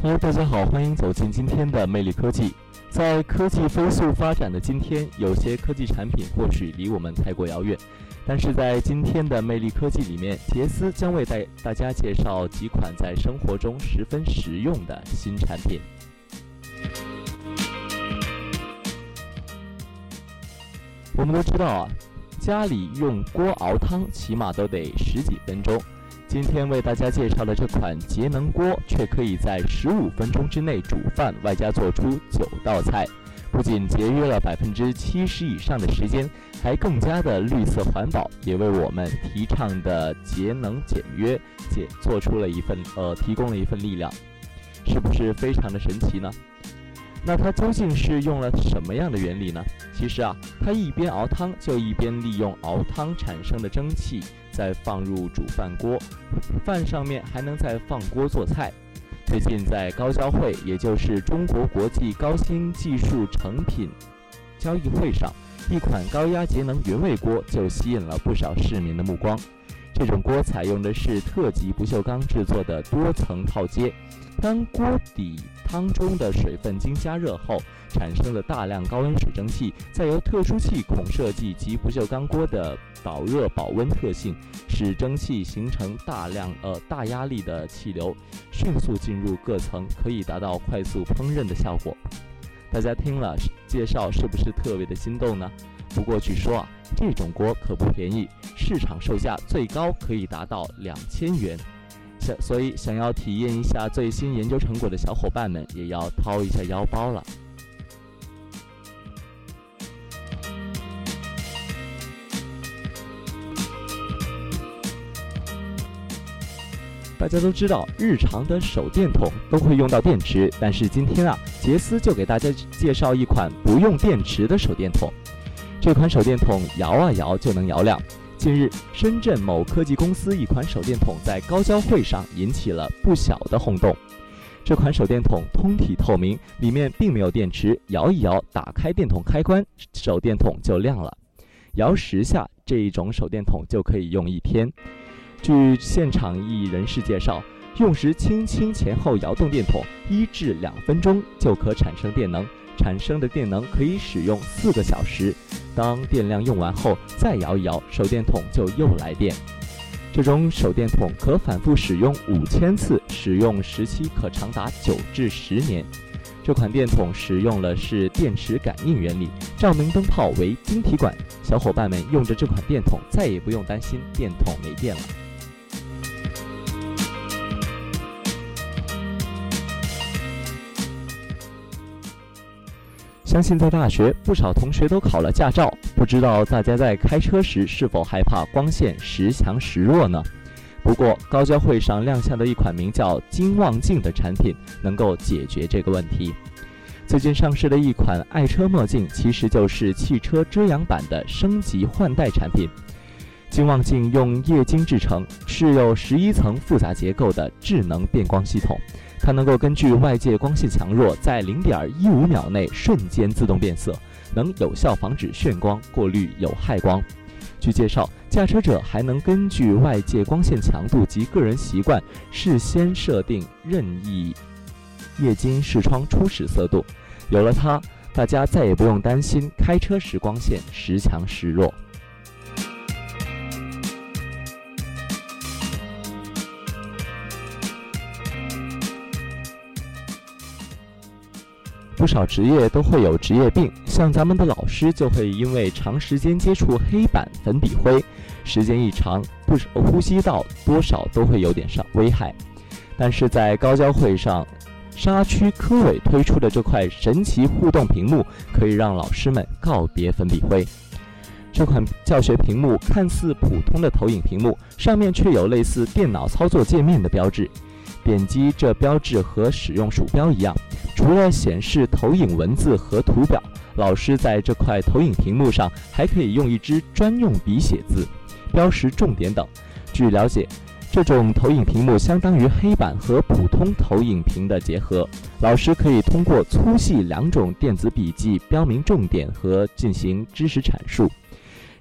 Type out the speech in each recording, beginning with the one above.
Hello，大家好，欢迎走进今天的魅力科技。在科技飞速发展的今天，有些科技产品或许离我们太过遥远，但是在今天的魅力科技里面，杰斯将为大大家介绍几款在生活中十分实用的新产品。我们都知道啊，家里用锅熬汤起码都得十几分钟。今天为大家介绍的这款节能锅，却可以在十五分钟之内煮饭，外加做出九道菜，不仅节约了百分之七十以上的时间，还更加的绿色环保，也为我们提倡的节能简约解做出了一份呃提供了一份力量，是不是非常的神奇呢？那它究竟是用了什么样的原理呢？其实啊，它一边熬汤，就一边利用熬汤产生的蒸汽，再放入煮饭锅，饭上面还能再放锅做菜。最近在高交会，也就是中国国际高新技术成品交易会上，一款高压节能原味锅就吸引了不少市民的目光。这种锅采用的是特级不锈钢制作的多层套接，当锅底汤中的水分经加热后，产生了大量高温水蒸气，再由特殊气孔设计及不锈钢锅的导热保温特性，使蒸汽形成大量呃大压力的气流，迅速进入各层，可以达到快速烹饪的效果。大家听了介绍，是不是特别的心动呢？不过据说啊，这种锅可不便宜，市场售价最高可以达到两千元。想所以想要体验一下最新研究成果的小伙伴们，也要掏一下腰包了。大家都知道，日常的手电筒都会用到电池，但是今天啊，杰斯就给大家介绍一款不用电池的手电筒。这款手电筒摇啊摇就能摇亮。近日，深圳某科技公司一款手电筒在高交会上引起了不小的轰动。这款手电筒通体透明，里面并没有电池，摇一摇，打开电筒开关，手电筒就亮了。摇十下，这一种手电筒就可以用一天。据现场一人士介绍，用时轻轻前后摇动电筒一至两分钟就可产生电能，产生的电能可以使用四个小时。当电量用完后，再摇一摇，手电筒就又来电。这种手电筒可反复使用五千次，使用时期可长达九至十年。这款电筒使用的是电池感应原理，照明灯泡为晶体管。小伙伴们用着这款电筒，再也不用担心电筒没电了。相信在大学，不少同学都考了驾照。不知道大家在开车时是否害怕光线时强时弱呢？不过高交会上亮相的一款名叫“金望镜”的产品，能够解决这个问题。最近上市的一款爱车墨镜，其实就是汽车遮阳板的升级换代产品。金望镜用液晶制成，是有十一层复杂结构的智能变光系统。它能够根据外界光线强弱，在零点一五秒内瞬间自动变色，能有效防止眩光，过滤有害光。据介绍，驾车者还能根据外界光线强度及个人习惯，事先设定任意液晶视窗初始色度。有了它，大家再也不用担心开车时光线时强时弱。不少职业都会有职业病，像咱们的老师就会因为长时间接触黑板、粉笔灰，时间一长，不呼吸道多少都会有点伤危害。但是在高交会上，沙区科委推出的这块神奇互动屏幕，可以让老师们告别粉笔灰。这款教学屏幕看似普通的投影屏幕，上面却有类似电脑操作界面的标志。点击这标志和使用鼠标一样，除了显示投影文字和图表，老师在这块投影屏幕上还可以用一支专用笔写字，标识重点等。据了解。这种投影屏幕相当于黑板和普通投影屏的结合，老师可以通过粗细两种电子笔记标明重点和进行知识阐述。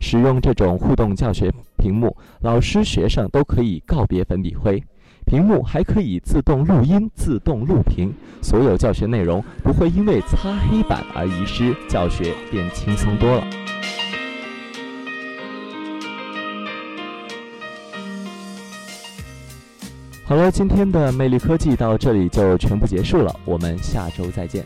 使用这种互动教学屏幕，老师、学生都可以告别粉笔灰。屏幕还可以自动录音、自动录屏，所有教学内容不会因为擦黑板而遗失，教学便轻松多了。好了，今天的魅力科技到这里就全部结束了，我们下周再见。